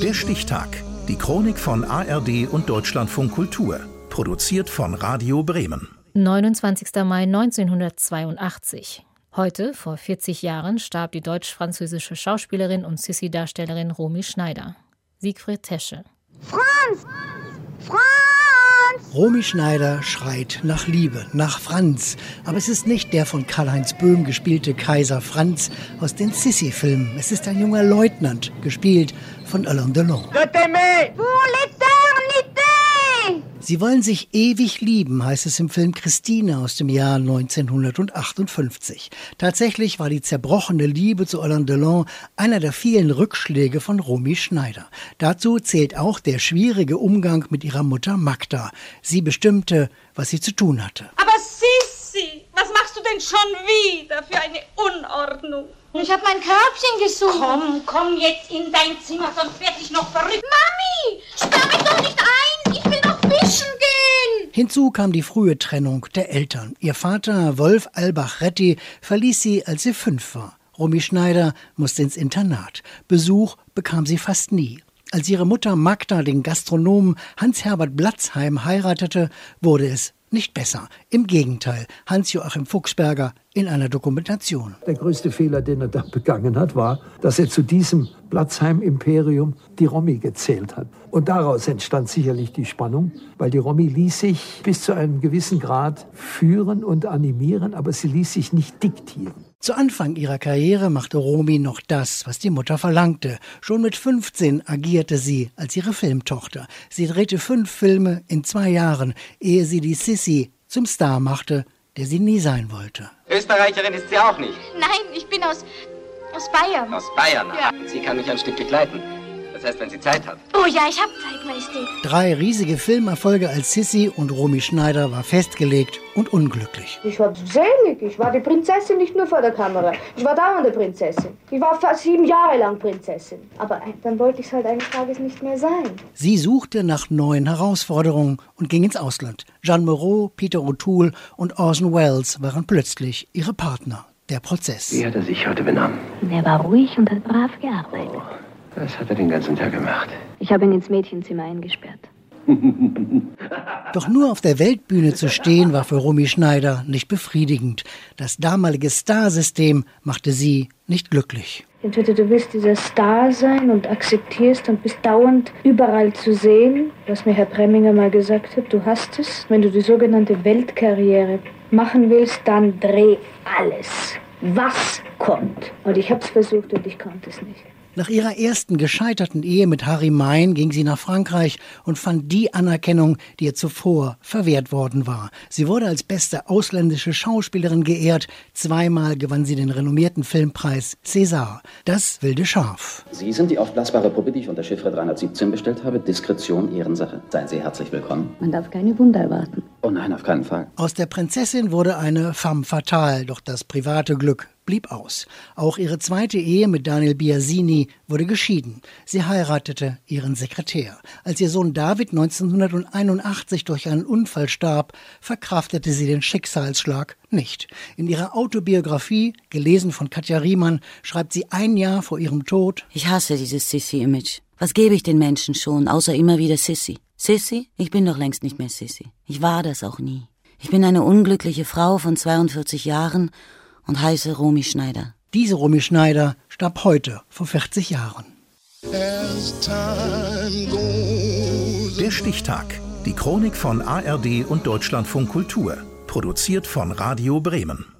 Der Stichtag. Die Chronik von ARD und Deutschlandfunk Kultur. Produziert von Radio Bremen. 29. Mai 1982. Heute, vor 40 Jahren, starb die deutsch-französische Schauspielerin und Sissi-Darstellerin Romy Schneider. Siegfried Tesche. Franz! Franz! Romy Schneider schreit nach Liebe, nach Franz. Aber es ist nicht der von Karl-Heinz Böhm gespielte Kaiser Franz aus den Sissi-Filmen. Es ist ein junger Leutnant, gespielt von Alain Delon. Sie wollen sich ewig lieben, heißt es im Film Christine aus dem Jahr 1958. Tatsächlich war die zerbrochene Liebe zu Alain Delon einer der vielen Rückschläge von Romy Schneider. Dazu zählt auch der schwierige Umgang mit ihrer Mutter Magda. Sie bestimmte, was sie zu tun hatte. Aber Sissi, was machst du denn schon wieder für eine Unordnung? Ich habe mein Körbchen gesucht. Komm, komm jetzt in dein Zimmer, sonst werde ich noch verrückt. Mami, sperr mich doch nicht ein. Ich will noch fischen gehen. Hinzu kam die frühe Trennung der Eltern. Ihr Vater Wolf Albach-Retti verließ sie, als sie fünf war. Romy Schneider musste ins Internat. Besuch bekam sie fast nie. Als ihre Mutter Magda den Gastronomen Hans-Herbert Blatzheim heiratete, wurde es nicht besser. Im Gegenteil, Hans-Joachim Fuchsberger in einer Dokumentation. Der größte Fehler, den er da begangen hat, war, dass er zu diesem Platzheim-Imperium die Romy gezählt hat. Und daraus entstand sicherlich die Spannung, weil die Romy ließ sich bis zu einem gewissen Grad führen und animieren, aber sie ließ sich nicht diktieren. Zu Anfang ihrer Karriere machte Romy noch das, was die Mutter verlangte. Schon mit 15 agierte sie als ihre Filmtochter. Sie drehte fünf Filme in zwei Jahren, ehe sie die Sissy zum Star machte, der sie nie sein wollte. Österreicherin ist sie auch nicht. Nein, ich bin aus, aus Bayern. Aus Bayern. Ja. Sie kann mich ein Stück begleiten. Das heißt, wenn sie Zeit hat. Oh ja, ich hab Zeit, Majestät. Drei riesige Filmerfolge als Sissy und Romy Schneider war festgelegt und unglücklich. Ich war selig. Ich war die Prinzessin nicht nur vor der Kamera. Ich war dauernde Prinzessin. Ich war fast sieben Jahre lang Prinzessin. Aber dann wollte ich es halt eines Tages nicht mehr sein. Sie suchte nach neuen Herausforderungen und ging ins Ausland. Jeanne Moreau, Peter O'Toole und Orson Welles waren plötzlich ihre Partner. Der Prozess. Wie hat er sich heute benommen? Er war ruhig und hat brav gearbeitet. Das hat er den ganzen Tag gemacht. Ich habe ihn ins Mädchenzimmer eingesperrt. Doch nur auf der Weltbühne zu stehen, war für Romy Schneider nicht befriedigend. Das damalige Starsystem machte sie nicht glücklich. Entweder du willst dieser Star sein und akzeptierst und bist dauernd überall zu sehen, was mir Herr Preminger mal gesagt hat, du hast es. Wenn du die sogenannte Weltkarriere machen willst, dann dreh alles, was kommt. Und ich habe es versucht und ich konnte es nicht. Nach ihrer ersten gescheiterten Ehe mit Harry Mein ging sie nach Frankreich und fand die Anerkennung, die ihr zuvor verwehrt worden war. Sie wurde als beste ausländische Schauspielerin geehrt. Zweimal gewann sie den renommierten Filmpreis César. Das wilde Schaf. Sie sind die aufblasbare Puppe, die ich unter Chiffre 317 bestellt habe. Diskretion, Ehrensache. Seien Sie herzlich willkommen. Man darf keine Wunder erwarten. Oh nein, auf keinen Fall. Aus der Prinzessin wurde eine femme fatale, doch das private Glück blieb aus. Auch ihre zweite Ehe mit Daniel Biasini wurde geschieden. Sie heiratete ihren Sekretär. Als ihr Sohn David 1981 durch einen Unfall starb, verkraftete sie den Schicksalsschlag nicht. In ihrer Autobiografie, gelesen von Katja Riemann, schreibt sie ein Jahr vor ihrem Tod: Ich hasse dieses Sissy-Image. Was gebe ich den Menschen schon, außer immer wieder Sissy? Sissy? Ich bin doch längst nicht mehr Sissy. Ich war das auch nie. Ich bin eine unglückliche Frau von 42 Jahren und heiße Romy Schneider. Diese Romy Schneider starb heute vor 40 Jahren. Der Stichtag. Die Chronik von ARD und Deutschlandfunk Kultur. Produziert von Radio Bremen.